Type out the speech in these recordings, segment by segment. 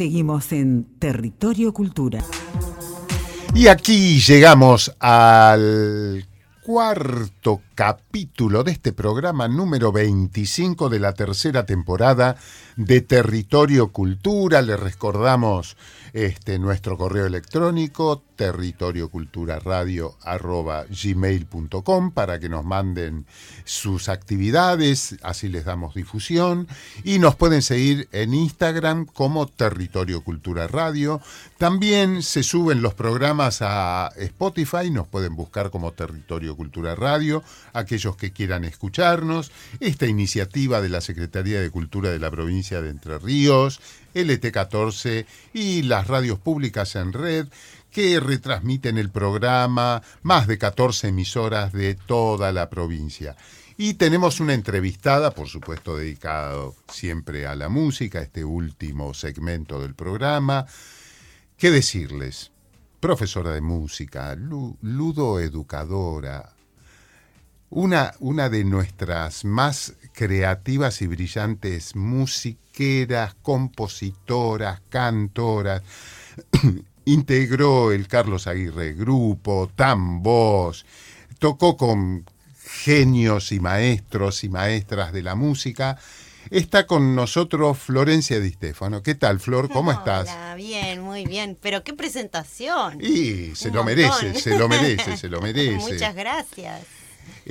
Seguimos en Territorio Cultura. Y aquí llegamos al cuarto capítulo de este programa número 25 de la tercera temporada de Territorio Cultura. Les recordamos este, nuestro correo electrónico territorioculturaradio.gmail.com para que nos manden sus actividades, así les damos difusión. Y nos pueden seguir en Instagram como Territorio Cultura Radio. También se suben los programas a Spotify, nos pueden buscar como Territorio Cultura Radio, aquellos que quieran escucharnos. Esta iniciativa de la Secretaría de Cultura de la provincia de Entre Ríos, LT14 y las radios públicas en red que retransmiten el programa, más de 14 emisoras de toda la provincia. Y tenemos una entrevistada, por supuesto, dedicado siempre a la música, este último segmento del programa. ¿Qué decirles? Profesora de música, ludoeducadora, una, una de nuestras más creativas y brillantes musiqueras, compositoras, cantoras. Integró el Carlos Aguirre Grupo, Tambos, tocó con genios y maestros y maestras de la música. Está con nosotros Florencia Di Stefano. ¿Qué tal, Flor? ¿Cómo estás? Bien, muy bien. Pero qué presentación. Y se lo merece, se lo merece, se lo merece. Muchas gracias.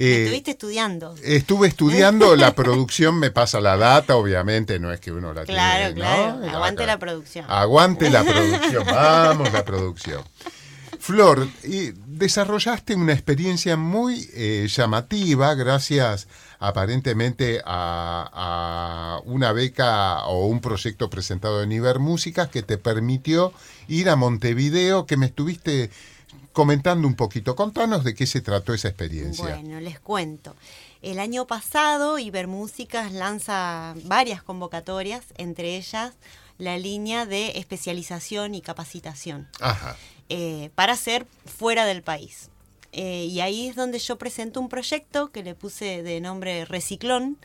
Eh, estuviste estudiando. Estuve estudiando, la producción me pasa la data, obviamente, no es que uno la claro, Claro, claro, aguante la producción. Aguante la producción, vamos la producción. Flor, desarrollaste una experiencia muy eh, llamativa gracias aparentemente a, una beca o un proyecto presentado en Ibermúsica que te permitió ir a Montevideo, que me estuviste comentando un poquito. Contanos de qué se trató esa experiencia. Bueno, les cuento. El año pasado Ibermúsicas lanza varias convocatorias, entre ellas la línea de especialización y capacitación eh, para hacer fuera del país. Eh, y ahí es donde yo presento un proyecto que le puse de nombre Reciclón,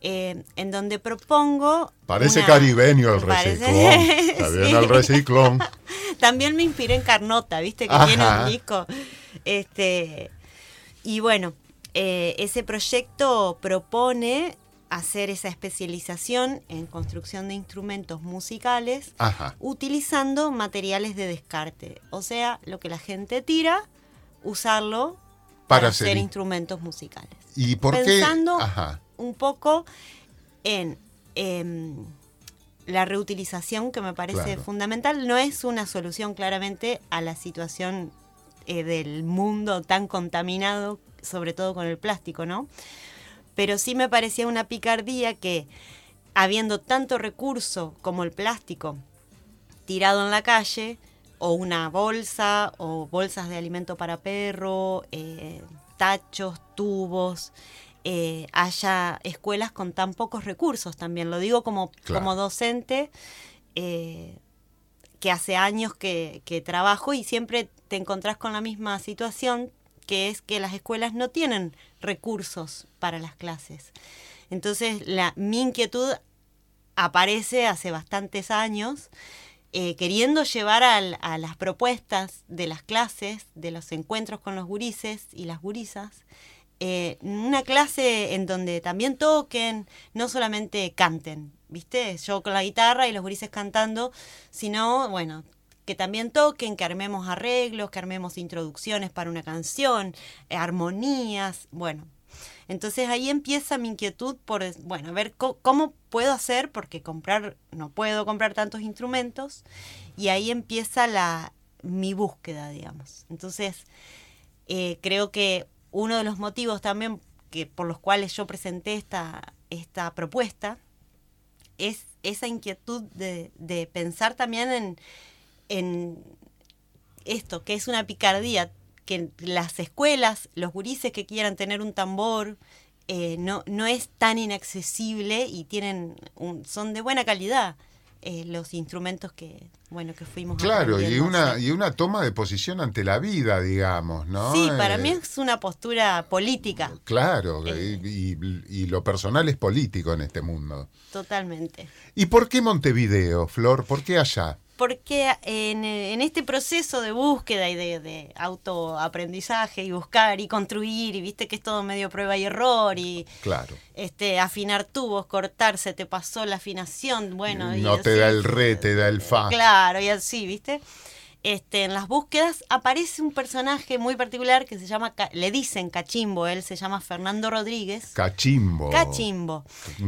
eh, en donde propongo... Parece caribeño el reciclón. Está el reciclón. También me inspiré en Carnota, viste que tiene un disco. Este, y bueno, eh, ese proyecto propone hacer esa especialización en construcción de instrumentos musicales utilizando materiales de descarte. O sea, lo que la gente tira, usarlo para, hacer instrumentos musicales. ¿Y por Pensando un poco en em, la reutilización, que me parece fundamental. No es una solución claramente a la situación eh, del mundo tan contaminado, sobre todo con el plástico, ¿no? Pero sí me parecía una picardía que, habiendo tanto recurso como el plástico tirado en la calle, o una bolsa, o bolsas de alimento para perro, eh, tachos, tubos, eh, haya escuelas con tan pocos recursos también. Lo digo como, como docente, eh, que hace años que, trabajo y siempre te encontrás con la misma situación, que es que las escuelas no tienen recursos para las clases. Entonces, la, mi inquietud aparece hace bastantes años. Eh, queriendo llevar a las propuestas de las clases, de los encuentros con los gurises y las gurisas, eh, una clase en donde también toquen, no solamente canten, ¿viste? Yo con la guitarra y los gurises cantando, sino, bueno, que también toquen, que armemos arreglos, que armemos introducciones para una canción, eh, armonías, bueno. Entonces ahí empieza mi inquietud por, bueno, a ver cómo, puedo hacer, porque comprar, no puedo comprar tantos instrumentos, y ahí empieza la, mi búsqueda, digamos. Entonces, eh, creo que uno de los motivos también que, por los cuales yo presenté esta, esta propuesta es esa inquietud de, pensar también en, esto, que es una picardía, que las escuelas, los gurises que quieran tener un tambor, eh, no, no es tan inaccesible y tienen son de buena calidad. Eh, los instrumentos que, bueno, que fuimos Claro, y una, y una toma de posición ante la vida, digamos, ¿no? Sí, para mí es una postura política. Claro, y, y, lo personal es político en este mundo. Totalmente. ¿Y por qué Montevideo, Flor? ¿Por qué allá? Porque en, este proceso de búsqueda y de, autoaprendizaje y buscar y construir, y viste que es todo medio prueba y error, y claro. este afinar tubos, cortarse, te pasó la afinación, bueno. No te da el re, te da el fa. Claro, y así, viste. Este, en las búsquedas aparece un personaje muy particular que se llama, le dicen Cachimbo, él se llama Fernando Rodríguez. Cachimbo. Cachimbo.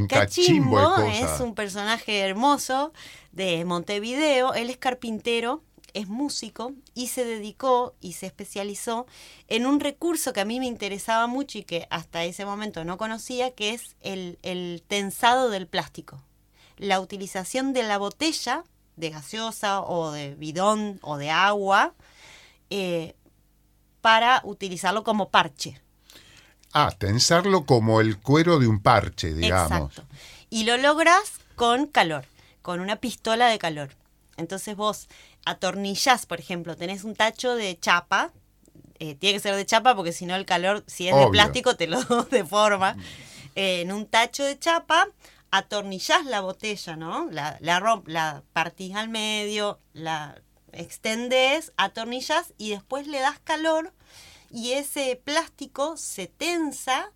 Cachimbo, es un personaje hermoso de Montevideo, él es carpintero, es músico y se dedicó y se especializó en un recurso que a mí me interesaba mucho y que hasta ese momento no conocía, que es el, el tensado del plástico. La utilización de la botella de gaseosa o de bidón o de agua eh, para utilizarlo como parche. Ah, tensarlo como el cuero de un parche, digamos. Exacto. Y lo logras con calor, con una pistola de calor. Entonces vos atornillás, por ejemplo, tenés un tacho de chapa, eh, tiene que ser de chapa porque si no el calor, si es de plástico, te lo deforma. Eh, en un tacho de chapa atornillás la botella, ¿no? La, la, la partís al medio, la extendés, atornillás y después le das calor y ese plástico se tensa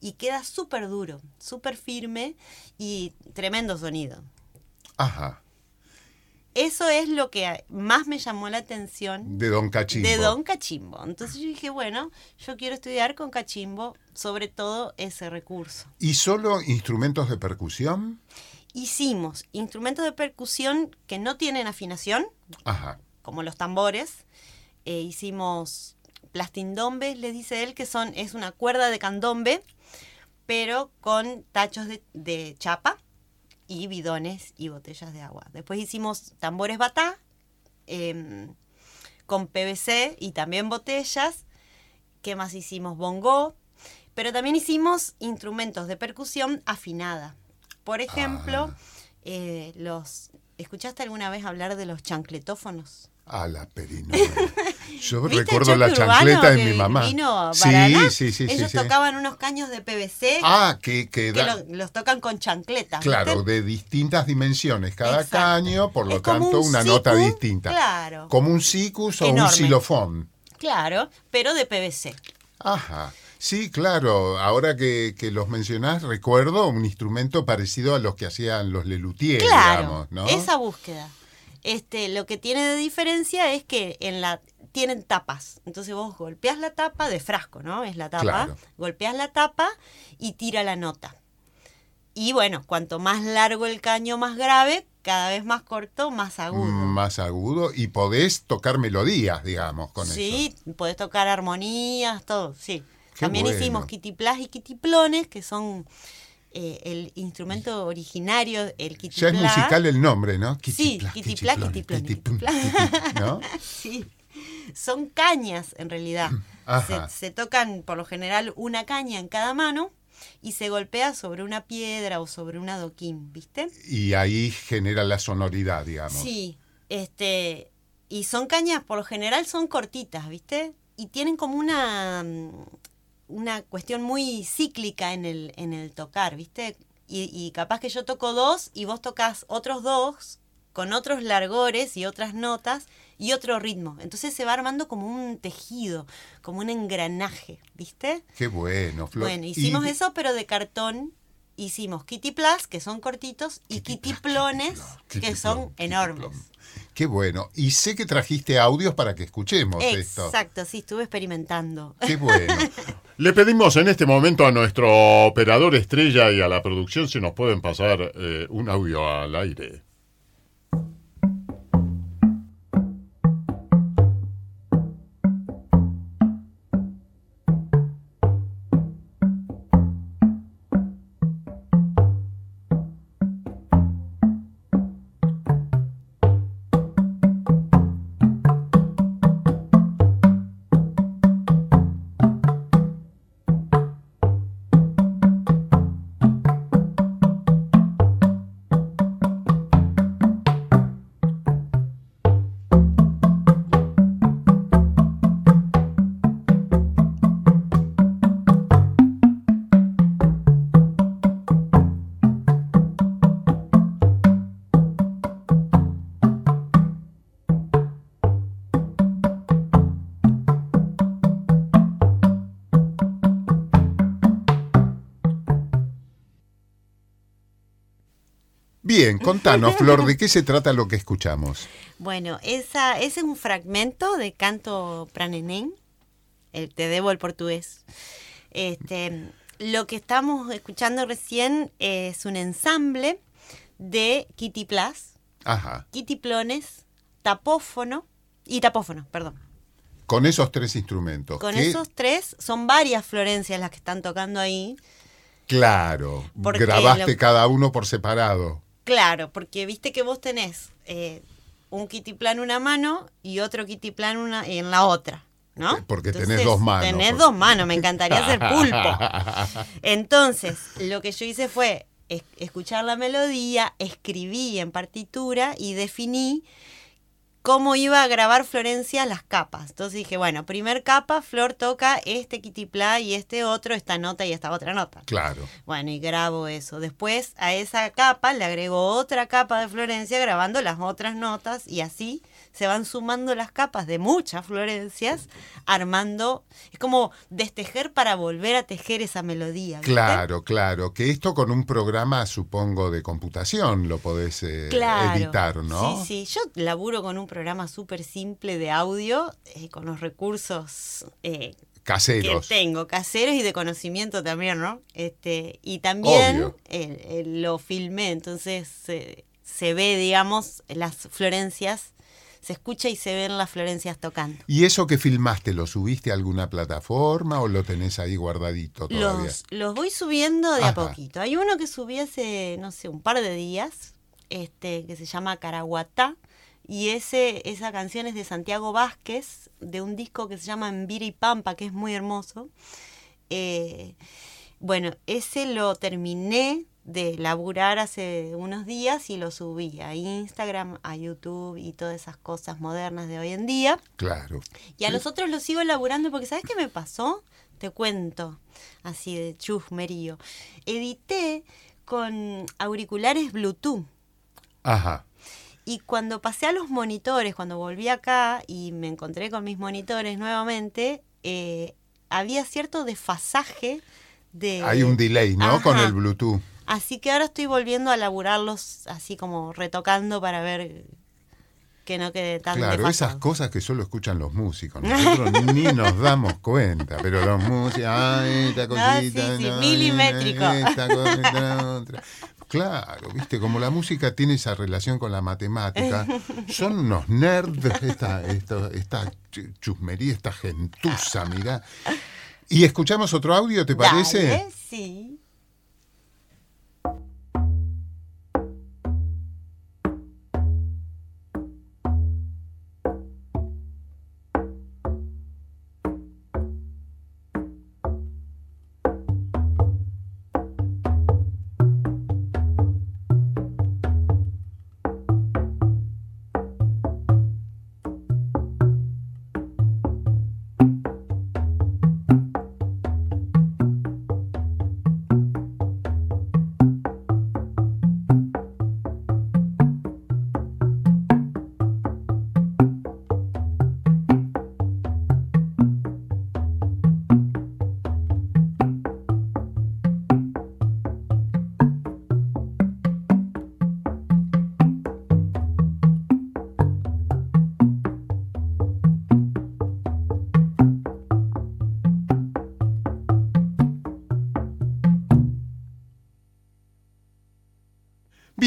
y queda súper duro, súper firme y tremendo sonido. Ajá. Eso es lo que más me llamó la atención. De Don Cachimbo. De Don Cachimbo. Entonces yo dije, bueno, yo quiero estudiar con Cachimbo sobre todo ese recurso. ¿Y solo instrumentos de percusión? Hicimos instrumentos de percusión que no tienen afinación, Ajá. como los tambores. Eh, hicimos plastindombes, les dice él, que son, es una cuerda de candombe, pero con tachos de chapa y bidones y botellas de agua. Después hicimos tambores batá em, con PVC y también botellas. ¿Qué más hicimos? Bongo. Pero también hicimos instrumentos de percusión afinada. Por ejemplo, ah. eh, los. ¿Escuchaste alguna vez hablar de los chancletófonos? A la perinola. Yo recuerdo la chancleta de mi mamá. sí, sí, sí, Ellos tocaban unos caños de PVC. Ah, que, que, los tocan con chancletas. Claro, de distintas dimensiones. Cada caño, por lo tanto, una nota distinta. Claro. Como un sicus o un xilofón. Claro, pero de PVC. Ajá. Sí, claro. Ahora que, los mencionás, recuerdo un instrumento parecido a los que hacían los Lelutier, claro, digamos, ¿no? Esa búsqueda. Este, lo que tiene de diferencia es que en la tienen tapas. Entonces vos golpeas la tapa de frasco, ¿no? Es la tapa. Golpeas la tapa y tira la nota. Y bueno, cuanto más largo el caño, más grave, cada vez más corto, más agudo. Mm, más agudo y podés tocar melodías, digamos, con eso. Sí, podés tocar armonías, todo, sí. También hicimos kitiplas y kitiplones, que son eh, el instrumento originario, el kitiplas. Ya es musical el nombre, ¿no? sí, kitiplas, kitiplones. ¿No? sí son cañas en realidad. Se, tocan por lo general una caña en cada mano y se golpea sobre una piedra o sobre un adoquín, ¿viste? Y ahí genera la sonoridad, digamos. Sí, este, y son cañas, por lo general son cortitas, ¿viste? Y tienen como una, una cuestión muy cíclica en el, en el tocar, ¿viste? Y, y capaz que yo toco dos y vos tocas otros dos con otros largores y otras notas y otro ritmo. Entonces se va armando como un tejido, como un engranaje, ¿viste? Qué bueno, Flor. Bueno, hicimos eso, pero de cartón. Hicimos Kitty Plus, que son cortitos, y Kitty, Plones, que son enormes. Qué bueno. Y sé que trajiste audios para que escuchemos esto. Exacto, sí, estuve experimentando. Qué bueno. Le pedimos en este momento a nuestro operador estrella y a la producción si nos pueden pasar eh, un audio al aire. Bien, contanos, Flor, ¿de qué se trata lo que escuchamos? Bueno, esa, ese es un fragmento de canto pranenén. te debo el portugués. Este, lo que estamos escuchando recién es un ensamble de Kitty Plus, Ajá. Kitty Plones, tapófono y tapófono, perdón. Con esos tres instrumentos. Con esos tres, son varias Florencias las que están tocando ahí. Claro, grabaste cada uno por separado. Claro, porque viste que vos tenés eh, un Kitty Plan en una mano y otro Kitty Plan una, en la otra. ¿no? Porque tenés dos manos. Tenés dos manos, me encantaría ser pulpo. Entonces, lo que yo hice fue escuchar la melodía, escribí en partitura y definí cómo iba a grabar Florencia las capas. Entonces dije, bueno, primer capa, Flor toca este Kitipla y este otro, esta nota y esta otra nota. Claro. Bueno, y grabo eso. Después a esa capa le agrego otra capa de Florencia grabando las otras notas y así se van sumando las capas de muchas Florencias, armando, es como destejer para volver a tejer esa melodía. Claro, claro, que esto con un programa, supongo, de computación lo podés eh, editar, ¿no? Sí, sí, yo laburo con un programa súper simple de audio, eh, con los recursos... Eh, caseros. Que tengo, caseros y de conocimiento también, ¿no? Este, y también lo filmé, entonces se ve, digamos, las Florencias se escucha y se ven las Florencias tocando. ¿Y eso que filmaste, lo subiste a alguna plataforma o lo tenés ahí guardadito todavía? Los, los voy subiendo de a poquito. Hay uno que subí hace, no sé, un par de días, este, que se llama Caraguatá. Y ese, esa canción es de Santiago Vázquez, de un disco que se llama Envira y Pampa, que es muy hermoso. Eh, bueno, ese lo terminé de laburar hace unos días y lo subí a Instagram, a YouTube y todas esas cosas modernas de hoy en día. Claro. Y a los otros los sigo laburando porque ¿sabes qué me pasó? Te cuento, así de chusmerío. Edité con auriculares Bluetooth. Ajá. Y cuando pasé a los monitores, cuando volví acá y me encontré con mis monitores nuevamente, eh, había cierto desfasaje de... Hay un delay, ¿no? Con el Bluetooth. Así que ahora estoy volviendo a laburarlos así como retocando para ver que no quede tan Claro, esas cosas que solo escuchan los músicos. Nosotros ni nos damos cuenta, pero los músicos, ay, esta cosita, sí, sí, milimétrico. Claro, viste, como la música tiene esa relación con la matemática, son unos nerds, esta, esta, esta chusmería, esta gentuza, mira. Y escuchamos otro audio, ¿te parece? sí.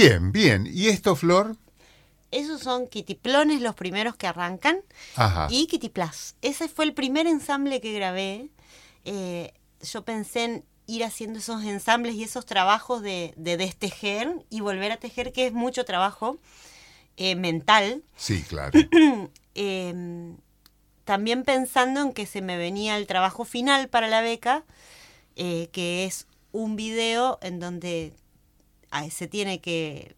Bien, bien. ¿Y esto, Flor? Esos son Kitiplones, los primeros que arrancan. Ajá. Y Kitiplas. Ese fue el primer ensamble que grabé. Eh, yo pensé en ir haciendo esos ensambles y esos trabajos de, destejer y volver a tejer, que es mucho trabajo eh, mental. Sí, claro. Em, también pensando en que se me venía el trabajo final para la beca, eh, que es un video en donde se tiene que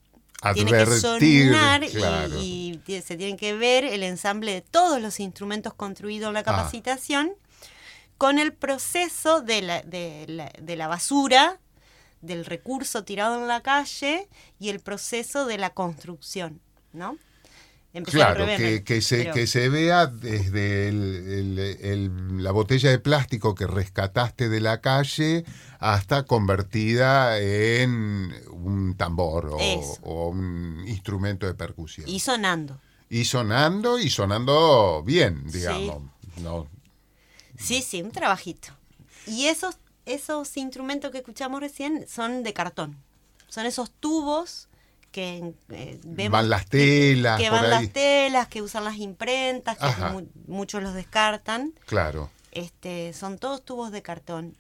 tiene que sonar y, se tiene que ver el ensamble de todos los instrumentos construidos en la ah. capacitación con el proceso de la, de, la, basura, del recurso tirado en la calle y el proceso de la construcción, ¿no? Claro, que, que, se, que se vea desde el- el- el- la botella de plástico que rescataste de la calle hasta convertida en un tambor o, un instrumento de percusión. Y sonando. Y sonando y sonando bien, digamos. No, Sí, sí, un trabajito. Y esos, esos instrumentos que escuchamos recién son de cartón. Son esos tubos que eh, vemos Van las telas, que van ahí. las telas, que usan las imprentas, que mu- muchos los descartan. claro. Este, son todos tubos de cartón.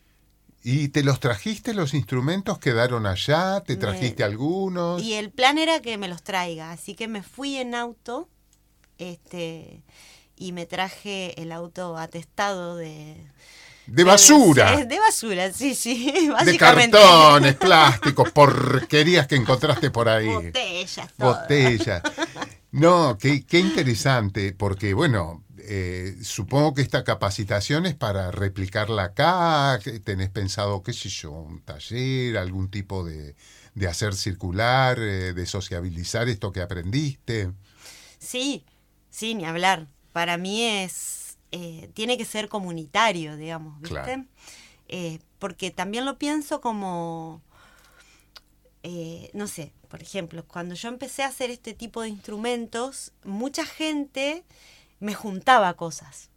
¿Y te los trajiste los instrumentos? ¿Quedaron allá? ¿te Me- trajiste algunos? Y el plan era que me los traiga, así que me fui en auto, este, y me traje el auto atestado de De basura. De, de basura, sí, sí, de básicamente. cartones, plásticos, porquerías que encontraste por ahí. Botellas, todo. Botella. No, qué, qué interesante, porque bueno, eh, supongo que esta capacitación es para replicarla acá, tenés pensado, qué sé yo, un taller, algún tipo de, de hacer circular, eh, de sociabilizar esto que aprendiste. Sí, sí, ni hablar. Para mí es, eh, tiene que ser comunitario, digamos, ¿viste? Claro. Eh, porque también lo pienso como, eh, no sé, por ejemplo, cuando yo empecé a hacer este tipo de instrumentos, mucha gente me juntaba cosas,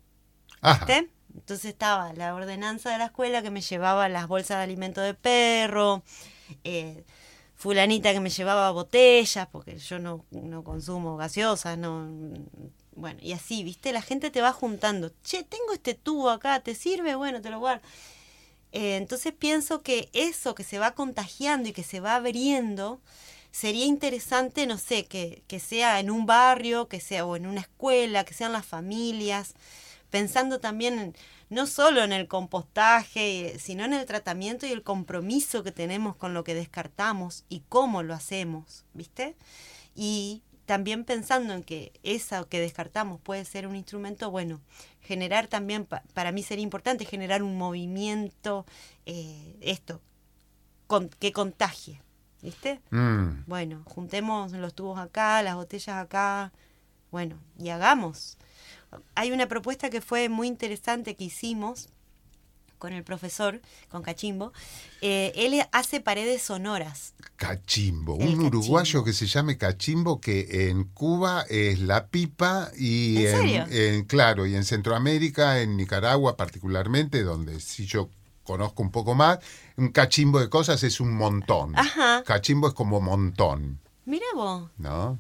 Ajá, ¿viste? Entonces estaba la ordenanza de la escuela que me llevaba las bolsas de alimento de perro, eh, fulanita que me llevaba botellas, porque yo no, no consumo gaseosas, no... Bueno, y así, ¿viste? La gente te va juntando. Che, tengo este tubo acá, ¿te sirve? Bueno, te lo guardo. Eh, entonces pienso que eso que se va contagiando y que se va abriendo, sería interesante, no sé, que, que sea en un barrio, que sea o en una escuela, que sean las familias, pensando también en- no solo en el compostaje, eh, sino en el tratamiento y el compromiso que tenemos con lo que descartamos y cómo lo hacemos, ¿viste? Y también pensando en que eso que descartamos puede ser un instrumento, bueno, generar también, pa- para mí sería importante generar un movimiento, eh, esto, con- que contagie, ¿viste? Mm, Bueno, juntemos los tubos acá, las botellas acá, bueno, y hagamos. Hay una propuesta que fue muy interesante que hicimos con el profesor, con Cachimbo. Eh, él hace paredes sonoras. Cachimbo, El un cachimbo. uruguayo que se llame Cachimbo, que en Cuba es la pipa y ¿En serio? en- claro, y en Centroamérica, en Nicaragua particularmente, donde si yo conozco un poco más, un cachimbo de cosas es un montón. Ajá. Cachimbo es como montón, Mira vos, ¿no?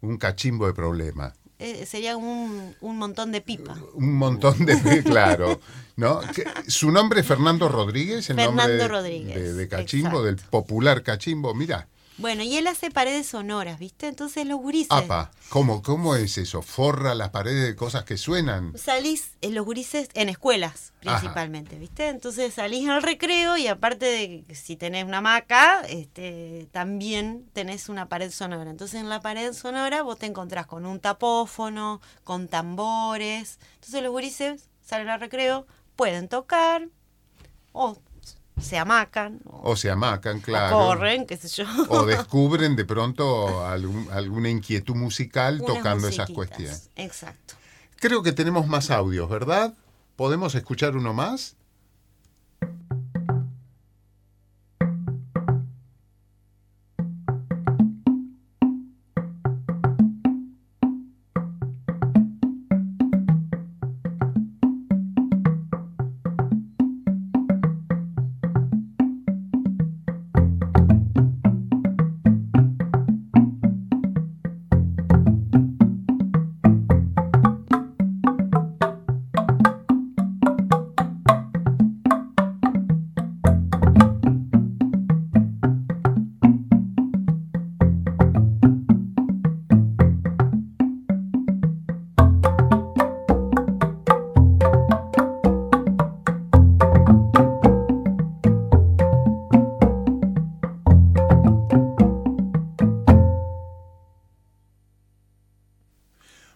Un cachimbo de problemas. Eh, sería un, un montón de pipa. Un montón de, claro, ¿no? Su nombre es Fernando Rodríguez, el nombre Fernando de, Rodríguez, de- de Cachimbo, exacto. del popular Cachimbo, mira. Bueno, y él hace paredes sonoras, ¿viste? Entonces los gurises... Apa, ¿cómo, ¿cómo es eso? ¿Forra las paredes de cosas que suenan? Salís en los gurises en escuelas principalmente, ¿viste? Entonces salís al recreo y aparte de que si tenés una hamaca, este, también tenés una pared sonora. Entonces en la pared sonora vos te encontrás con un tapófono, con tambores. Entonces los gurises salen al recreo, pueden tocar o se hamacan o, O se amacan, o claro. corren, qué sé yo. O descubren de pronto algún- alguna inquietud musical Unas tocando esas cuestiones. Exacto. Creo que tenemos más audios, ¿verdad? ¿Podemos escuchar uno más?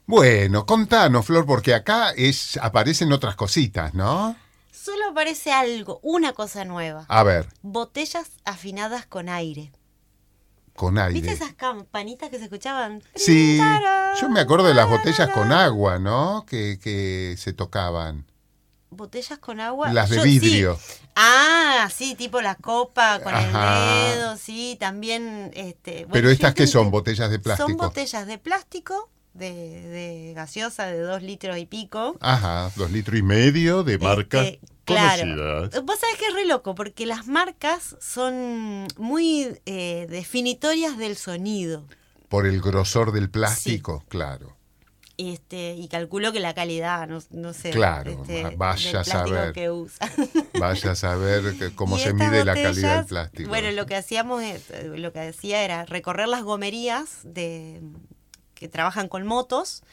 Bueno, contanos, Flor, porque acá es, aparecen otras cositas, ¿no? Solo aparece algo, una cosa nueva. A ver, Botellas afinadas con aire. con aire. ¿Viste esas campanitas que se escuchaban? Sí, yo me acuerdo de las botellas con agua, ¿no? Que, que se tocaban. ¿Botellas con agua? Las de vidrio. Ah, sí, tipo la copa con el dedo, sí, también... Este, Pero estas que son, botellas de plástico. Son botellas de plástico de, gaseosa de dos litros y pico. Ajá, dos litros y medio de este, marca. claro. Vos sabés que es re loco, porque las marcas son muy eh, definitorias del sonido. Por el grosor del plástico, claro. Este, y calculo que la calidad, no, sé. Claro, este, vaya a saber. Que usa. Vaya a saber cómo se mide la calidad del plástico. Bueno, lo que hacíamos, lo que decía era recorrer las gomerías de, que trabajan con motos,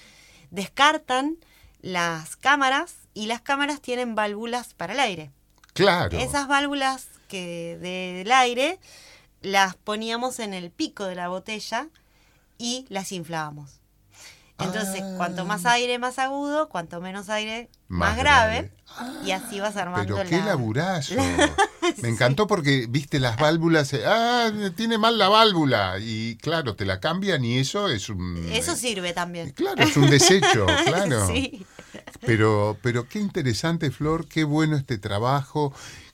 descartan las cámaras y las cámaras tienen válvulas para el aire. Claro. Esas válvulas que del aire las poníamos en el pico de la botella y las inflábamos. Entonces, cuanto más ah. aire, más agudo, cuanto menos aire, más, grave. y así vas armando Pero qué laburazo. Me encantó porque, viste, las válvulas, eh, ah, tiene mal la válvula. Y claro, te la cambian y eso es un... Eso sirve también. Claro, es un desecho, claro. sí. Pero, pero qué interesante, Flor, qué bueno este trabajo.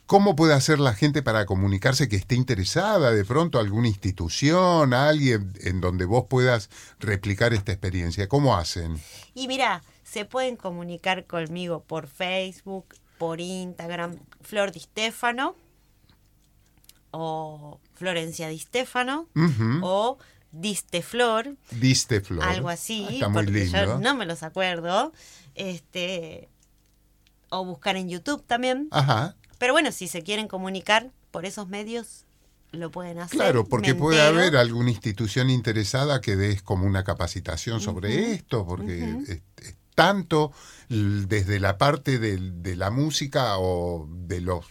¿Cómo puede hacer la gente para comunicarse que esté interesada de pronto alguna institución, alguien en donde vos puedas replicar esta experiencia? ¿Cómo hacen? Y mira, se pueden comunicar conmigo por Facebook, por Instagram, Flor Di Stefano o Florencia Di Stefano o Disteflor. Disteflor. Algo así, Está muy yo no me los acuerdo. Este o buscar en YouTube también. Ajá. Pero bueno, si se quieren comunicar por esos medios, lo pueden hacer. Claro, porque puede haber alguna institución interesada que des como una capacitación sobre esto, porque es, tanto desde la parte de, la música o de los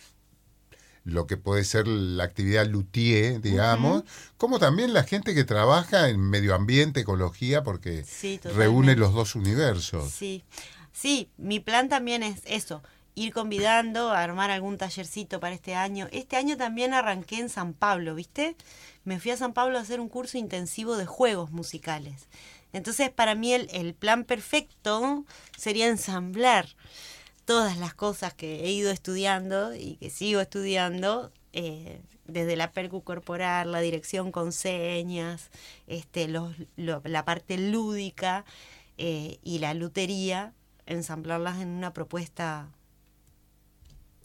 lo que puede ser la actividad luthier, digamos, como también la gente que trabaja en medio ambiente, ecología, porque reúne los dos universos. Sí, sí, mi plan también es eso, ir convidando a armar algún tallercito para este año. Este año también arranqué en San Pablo, ¿viste? Me fui a San Pablo a hacer un curso intensivo de juegos musicales. Entonces, para mí el, plan perfecto sería ensamblar todas las cosas que he ido estudiando y que sigo estudiando, eh, desde la percu corporal, la dirección con señas, este, la parte lúdica eh, y la lutería, ensamblarlas en una propuesta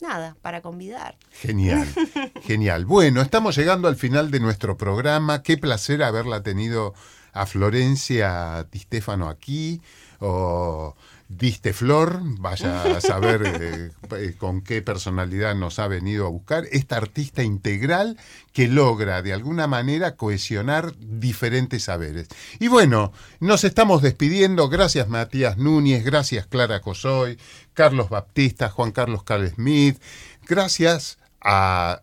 nada, para convidar. Genial, genial. Bueno, estamos llegando al final de nuestro programa. Qué placer haberla tenido a Florencia Di Stefano aquí. O Diste Flor, vaya a saber eh, eh, con qué personalidad nos ha venido a buscar, esta artista integral que logra de alguna manera cohesionar diferentes saberes. Y bueno, nos estamos despidiendo, gracias Matías Núñez, gracias Clara Cosoy, Carlos Baptista, Juan Carlos Carl Smith, gracias a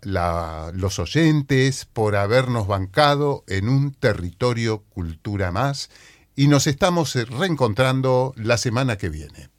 los oyentes por habernos bancado en un territorio cultura más y nos estamos eh, reencontrando la semana que viene.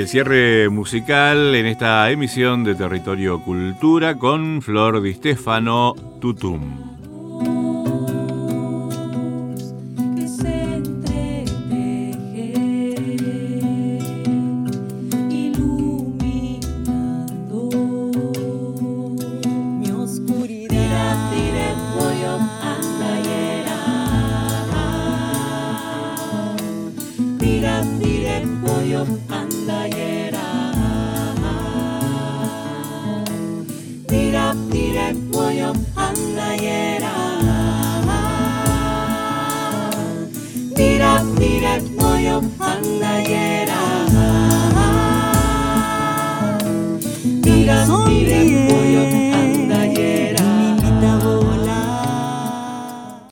El cierre musical en esta emisión de Territorio Cultura con Flor Di Stefano Tutum.